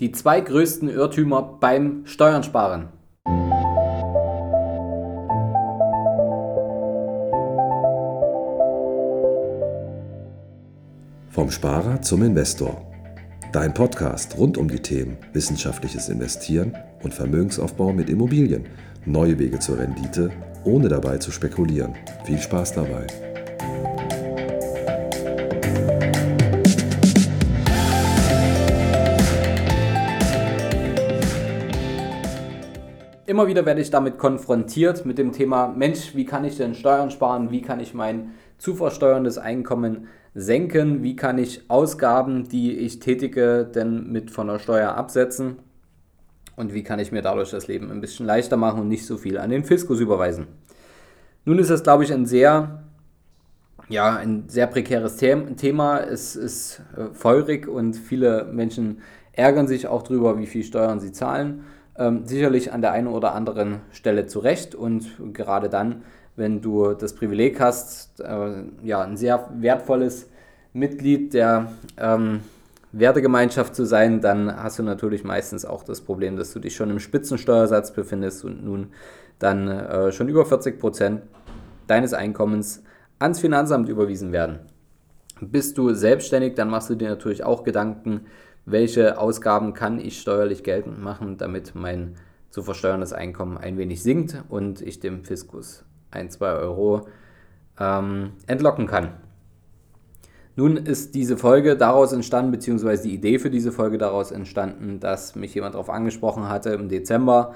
Die zwei größten Irrtümer beim Steuern sparen. Vom Sparer zum Investor. Dein Podcast rund um die Themen wissenschaftliches Investieren und Vermögensaufbau mit Immobilien. Neue Wege zur Rendite, ohne dabei zu spekulieren. Viel Spaß dabei. Immer wieder werde ich damit konfrontiert mit dem Thema, Mensch, wie kann ich denn Steuern sparen? Wie kann ich mein zu versteuerndes Einkommen senken? Wie kann ich Ausgaben, die ich tätige, denn mit von der Steuer absetzen? Und wie kann ich mir dadurch das Leben ein bisschen leichter machen und nicht so viel an den Fiskus überweisen? Nun ist das, glaube ich, ein sehr, ja, ein sehr prekäres Thema. Es ist äh, feurig und viele Menschen ärgern sich auch darüber, wie viel Steuern sie zahlen ähm, sicherlich an der einen oder anderen Stelle zurecht und gerade dann, wenn du das Privileg hast, äh, ja, ein sehr wertvolles Mitglied der ähm, Wertegemeinschaft zu sein, dann hast du natürlich meistens auch das Problem, dass du dich schon im Spitzensteuersatz befindest und nun dann äh, schon über 40 Prozent deines Einkommens ans Finanzamt überwiesen werden. Bist du selbstständig, dann machst du dir natürlich auch Gedanken, welche Ausgaben kann ich steuerlich geltend machen, damit mein zu versteuerndes Einkommen ein wenig sinkt und ich dem Fiskus ein, zwei Euro ähm, entlocken kann. Nun ist diese Folge daraus entstanden, beziehungsweise die Idee für diese Folge daraus entstanden, dass mich jemand darauf angesprochen hatte im Dezember,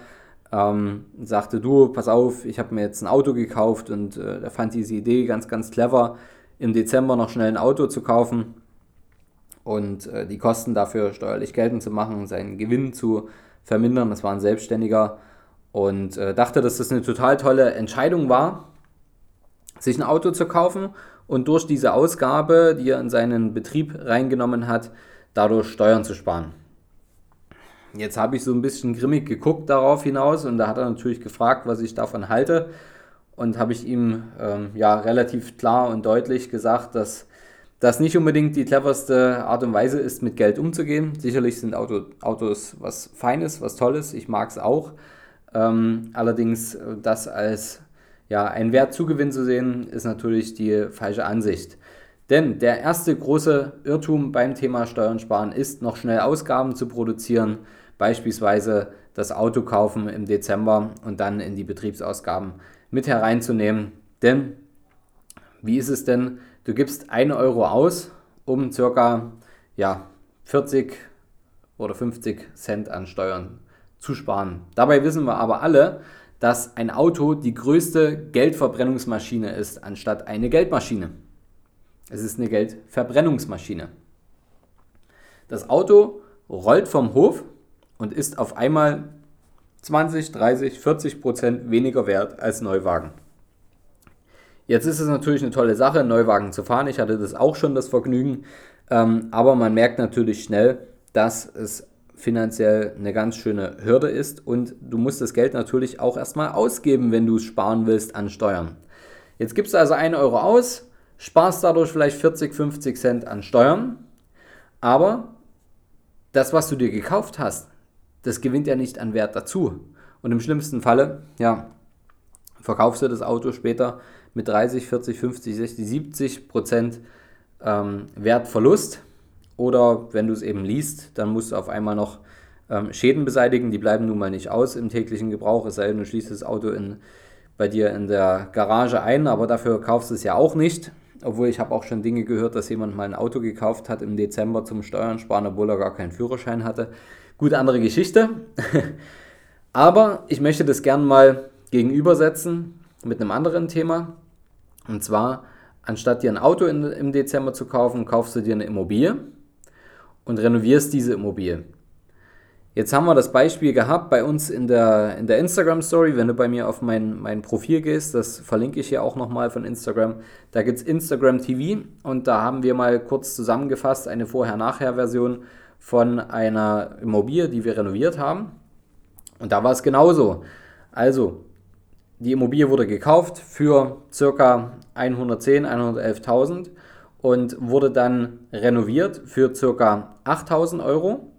ähm, sagte, du, pass auf, ich habe mir jetzt ein Auto gekauft und äh, er fand diese Idee ganz, ganz clever, im Dezember noch schnell ein Auto zu kaufen und äh, die Kosten dafür steuerlich geltend zu machen, seinen Gewinn zu vermindern. Das war ein Selbstständiger und äh, dachte, dass das eine total tolle Entscheidung war, sich ein Auto zu kaufen und durch diese Ausgabe, die er in seinen Betrieb reingenommen hat, dadurch Steuern zu sparen. Jetzt habe ich so ein bisschen grimmig geguckt darauf hinaus und da hat er natürlich gefragt, was ich davon halte. Und habe ich ihm ähm, ja relativ klar und deutlich gesagt, dass das nicht unbedingt die cleverste Art und Weise ist, mit Geld umzugehen. Sicherlich sind Auto, Autos was Feines, was Tolles, ich mag es auch. Ähm, allerdings äh, das als ja, einen Wertzugewinn zu sehen, ist natürlich die falsche Ansicht. Denn der erste große Irrtum beim Thema Steuern sparen ist, noch schnell Ausgaben zu produzieren, beispielsweise das Auto kaufen im Dezember und dann in die Betriebsausgaben mit hereinzunehmen. Denn wie ist es denn, Du gibst 1 Euro aus, um circa ja, 40 oder 50 Cent an Steuern zu sparen. Dabei wissen wir aber alle, dass ein Auto die größte Geldverbrennungsmaschine ist, anstatt eine Geldmaschine. Es ist eine Geldverbrennungsmaschine. Das Auto rollt vom Hof und ist auf einmal 20, 30, 40 Prozent weniger wert als Neuwagen. Jetzt ist es natürlich eine tolle Sache, Neuwagen zu fahren. Ich hatte das auch schon das Vergnügen. Ähm, aber man merkt natürlich schnell, dass es finanziell eine ganz schöne Hürde ist und du musst das Geld natürlich auch erstmal ausgeben, wenn du es sparen willst an Steuern. Jetzt gibst du also 1 Euro aus, sparst dadurch vielleicht 40, 50 Cent an Steuern, aber das, was du dir gekauft hast, das gewinnt ja nicht an Wert dazu. Und im schlimmsten Falle, ja, verkaufst du das Auto später mit 30, 40, 50, 60, 70 Prozent ähm, Wertverlust. Oder wenn du es eben liest, dann musst du auf einmal noch ähm, Schäden beseitigen. Die bleiben nun mal nicht aus im täglichen Gebrauch, es sei denn, du schließt das Auto in, bei dir in der Garage ein, aber dafür kaufst du es ja auch nicht. Obwohl ich habe auch schon Dinge gehört, dass jemand mal ein Auto gekauft hat im Dezember zum Steuern sparen, obwohl er gar keinen Führerschein hatte. Gut, andere Geschichte. aber ich möchte das gern mal gegenübersetzen mit einem anderen Thema. Und zwar, anstatt dir ein Auto in, im Dezember zu kaufen, kaufst du dir eine Immobilie und renovierst diese Immobilie. Jetzt haben wir das Beispiel gehabt bei uns in der, in der Instagram Story. Wenn du bei mir auf mein, mein Profil gehst, das verlinke ich hier auch nochmal von Instagram, da gibt es Instagram TV und da haben wir mal kurz zusammengefasst eine Vorher-Nachher-Version von einer Immobilie, die wir renoviert haben. Und da war es genauso. Also, die Immobilie wurde gekauft für ca. 110.000, 111.000 und wurde dann renoviert für ca. 8.000 Euro.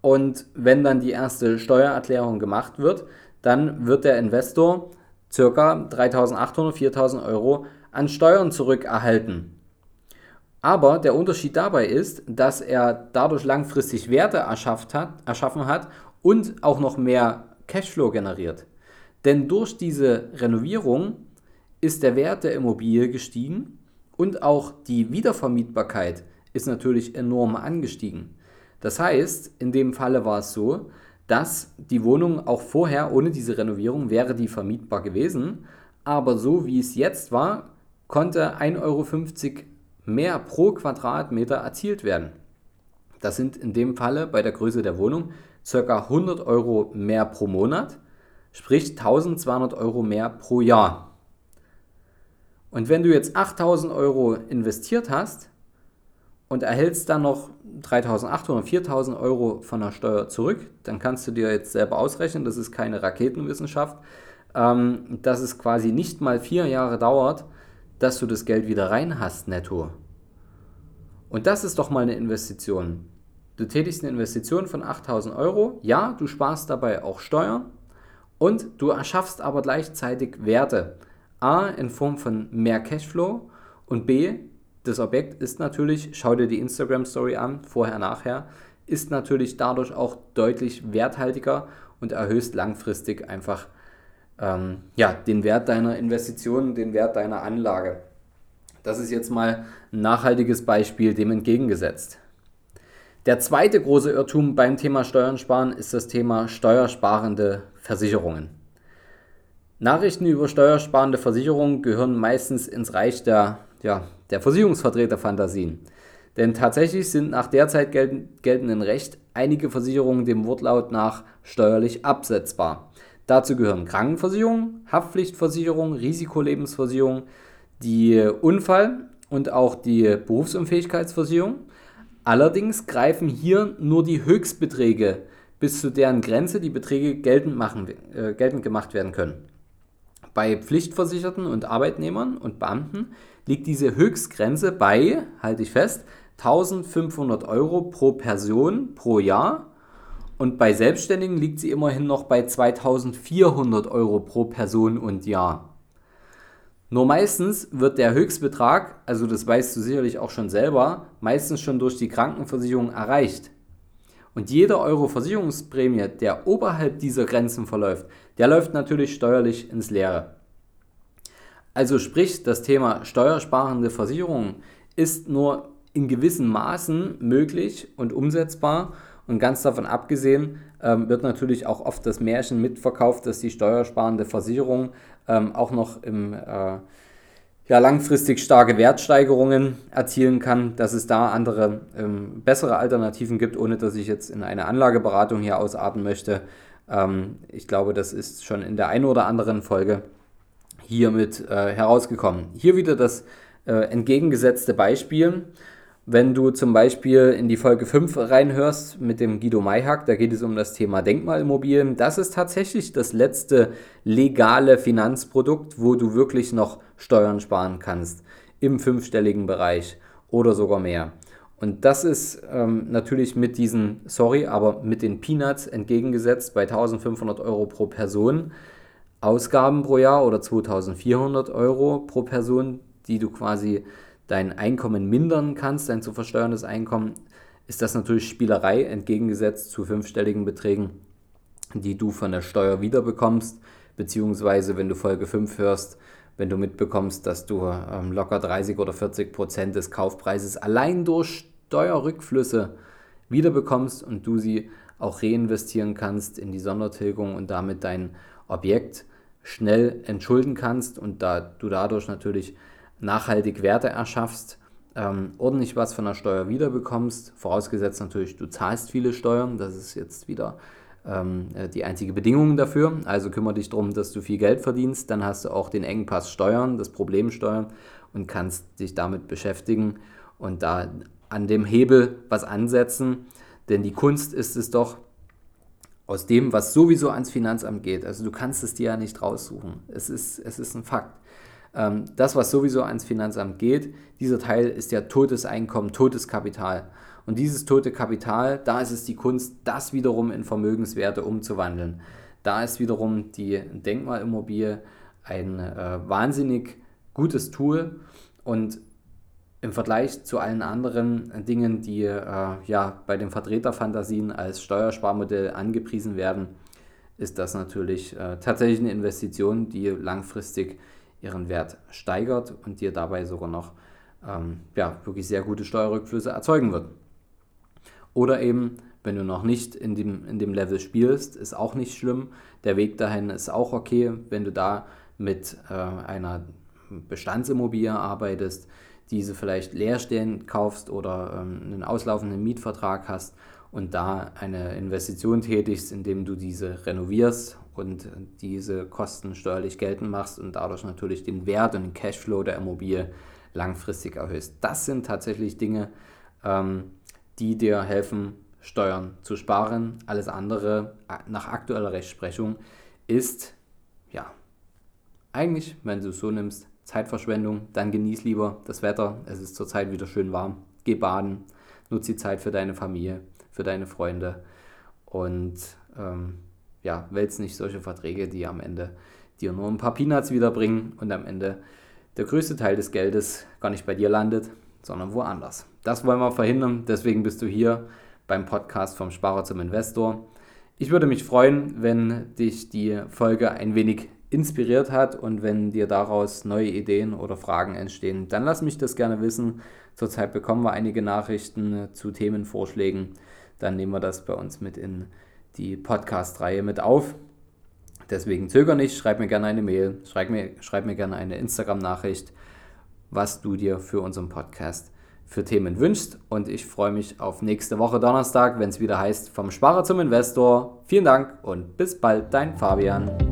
Und wenn dann die erste Steuererklärung gemacht wird, dann wird der Investor ca. 3.800, 4.000 Euro an Steuern zurückerhalten. Aber der Unterschied dabei ist, dass er dadurch langfristig Werte erschafft hat, erschaffen hat und auch noch mehr Cashflow generiert. Denn durch diese Renovierung ist der Wert der Immobilie gestiegen und auch die Wiedervermietbarkeit ist natürlich enorm angestiegen. Das heißt, in dem Falle war es so, dass die Wohnung auch vorher ohne diese Renovierung wäre die vermietbar gewesen, aber so wie es jetzt war, konnte 1,50 Euro mehr pro Quadratmeter erzielt werden. Das sind in dem Falle bei der Größe der Wohnung ca. 100 Euro mehr pro Monat, sprich 1200 Euro mehr pro Jahr. Und wenn du jetzt 8000 Euro investiert hast und erhältst dann noch 3800, 4000 Euro von der Steuer zurück, dann kannst du dir jetzt selber ausrechnen, das ist keine Raketenwissenschaft, ähm, dass es quasi nicht mal vier Jahre dauert, dass du das Geld wieder rein hast netto. Und das ist doch mal eine Investition. Du tätigst eine Investition von 8000 Euro, ja, du sparst dabei auch Steuern und du erschaffst aber gleichzeitig Werte. A in Form von mehr Cashflow und B, das Objekt ist natürlich, schau dir die Instagram Story an, vorher, nachher, ist natürlich dadurch auch deutlich werthaltiger und erhöht langfristig einfach ähm, ja, den Wert deiner Investition, den Wert deiner Anlage. Das ist jetzt mal ein nachhaltiges Beispiel dem entgegengesetzt. Der zweite große Irrtum beim Thema Steuern sparen ist das Thema steuersparende Versicherungen. Nachrichten über steuersparende Versicherungen gehören meistens ins Reich der, ja, der Versicherungsvertreterfantasien. Denn tatsächlich sind nach derzeit geltendem Recht einige Versicherungen dem Wortlaut nach steuerlich absetzbar. Dazu gehören Krankenversicherung, Haftpflichtversicherung, Risikolebensversicherung, die Unfall- und auch die Berufsunfähigkeitsversicherung. Allerdings greifen hier nur die Höchstbeträge, bis zu deren Grenze die Beträge geltend, machen, äh, geltend gemacht werden können. Bei Pflichtversicherten und Arbeitnehmern und Beamten liegt diese Höchstgrenze bei, halte ich fest, 1500 Euro pro Person pro Jahr und bei Selbstständigen liegt sie immerhin noch bei 2400 Euro pro Person und Jahr. Nur meistens wird der Höchstbetrag, also das weißt du sicherlich auch schon selber, meistens schon durch die Krankenversicherung erreicht. Und jeder Euro Versicherungsprämie, der oberhalb dieser Grenzen verläuft, der läuft natürlich steuerlich ins Leere. Also sprich, das Thema steuersparende Versicherungen ist nur in gewissen Maßen möglich und umsetzbar und ganz davon abgesehen ähm, wird natürlich auch oft das Märchen mitverkauft, dass die steuersparende Versicherung ähm, auch noch im äh, ja, langfristig starke Wertsteigerungen erzielen kann, dass es da andere ähm, bessere Alternativen gibt, ohne dass ich jetzt in eine Anlageberatung hier ausarten möchte. Ähm, ich glaube, das ist schon in der einen oder anderen Folge hiermit äh, herausgekommen. Hier wieder das äh, entgegengesetzte Beispiel. Wenn du zum Beispiel in die Folge 5 reinhörst mit dem Guido Mayhack, da geht es um das Thema Denkmalimmobilien. Das ist tatsächlich das letzte legale Finanzprodukt, wo du wirklich noch Steuern sparen kannst im fünfstelligen Bereich oder sogar mehr. Und das ist ähm, natürlich mit diesen, sorry, aber mit den Peanuts entgegengesetzt bei 1500 Euro pro Person. Ausgaben pro Jahr oder 2400 Euro pro Person, die du quasi dein Einkommen mindern kannst, dein zu versteuerndes Einkommen, ist das natürlich Spielerei entgegengesetzt zu fünfstelligen Beträgen, die du von der Steuer wiederbekommst, beziehungsweise wenn du Folge 5 hörst, wenn du mitbekommst, dass du ähm, locker 30 oder 40 Prozent des Kaufpreises allein durch Steuerrückflüsse wiederbekommst und du sie auch reinvestieren kannst in die Sondertilgung und damit dein Objekt schnell entschulden kannst und da du dadurch natürlich nachhaltig Werte erschaffst, ähm, ordentlich was von der Steuer wiederbekommst, vorausgesetzt natürlich, du zahlst viele Steuern, das ist jetzt wieder ähm, äh, die einzige Bedingung dafür. Also kümmere dich darum, dass du viel Geld verdienst, dann hast du auch den Engpass Steuern, das Problem Steuern und kannst dich damit beschäftigen und da an dem Hebel was ansetzen, denn die Kunst ist es doch, aus dem, was sowieso ans Finanzamt geht. Also du kannst es dir ja nicht raussuchen. Es ist, es ist ein Fakt. Ähm, das, was sowieso ans Finanzamt geht, dieser Teil ist ja totes Einkommen, totes Kapital. Und dieses tote Kapital, da ist es die Kunst, das wiederum in Vermögenswerte umzuwandeln. Da ist wiederum die Denkmalimmobilie ein äh, wahnsinnig gutes Tool und im Vergleich zu allen anderen Dingen, die äh, ja bei den Vertreterfantasien als Steuersparmodell angepriesen werden, ist das natürlich äh, tatsächlich eine Investition, die langfristig ihren Wert steigert und dir dabei sogar noch ähm, ja, wirklich sehr gute Steuerrückflüsse erzeugen wird. Oder eben, wenn du noch nicht in dem, in dem Level spielst, ist auch nicht schlimm. Der Weg dahin ist auch okay, wenn du da mit äh, einer Bestandsimmobilie arbeitest, diese vielleicht leerstehend kaufst oder ähm, einen auslaufenden Mietvertrag hast und da eine Investition tätigst, indem du diese renovierst und diese Kosten steuerlich geltend machst und dadurch natürlich den Wert und den Cashflow der Immobilie langfristig erhöhst. Das sind tatsächlich Dinge, ähm, die dir helfen, Steuern zu sparen. Alles andere nach aktueller Rechtsprechung ist, ja, eigentlich, wenn du es so nimmst, Zeitverschwendung. Dann genieß lieber das Wetter. Es ist zurzeit wieder schön warm. Geh baden. Nutze die Zeit für deine Familie, für deine Freunde. Und ähm, ja, wälz nicht solche Verträge, die am Ende dir nur ein paar Peanuts wiederbringen und am Ende der größte Teil des Geldes gar nicht bei dir landet, sondern woanders. Das wollen wir verhindern. Deswegen bist du hier beim Podcast vom Sparer zum Investor. Ich würde mich freuen, wenn dich die Folge ein wenig inspiriert hat und wenn dir daraus neue Ideen oder Fragen entstehen, dann lass mich das gerne wissen. Zurzeit bekommen wir einige Nachrichten zu Themenvorschlägen. Dann nehmen wir das bei uns mit in die Podcast-Reihe mit auf. Deswegen zöger nicht, schreib mir gerne eine Mail, schreib mir, schreib mir gerne eine Instagram-Nachricht, was du dir für unseren Podcast für Themen wünschst. Und ich freue mich auf nächste Woche Donnerstag, wenn es wieder heißt Vom Sparer zum Investor. Vielen Dank und bis bald, dein Fabian.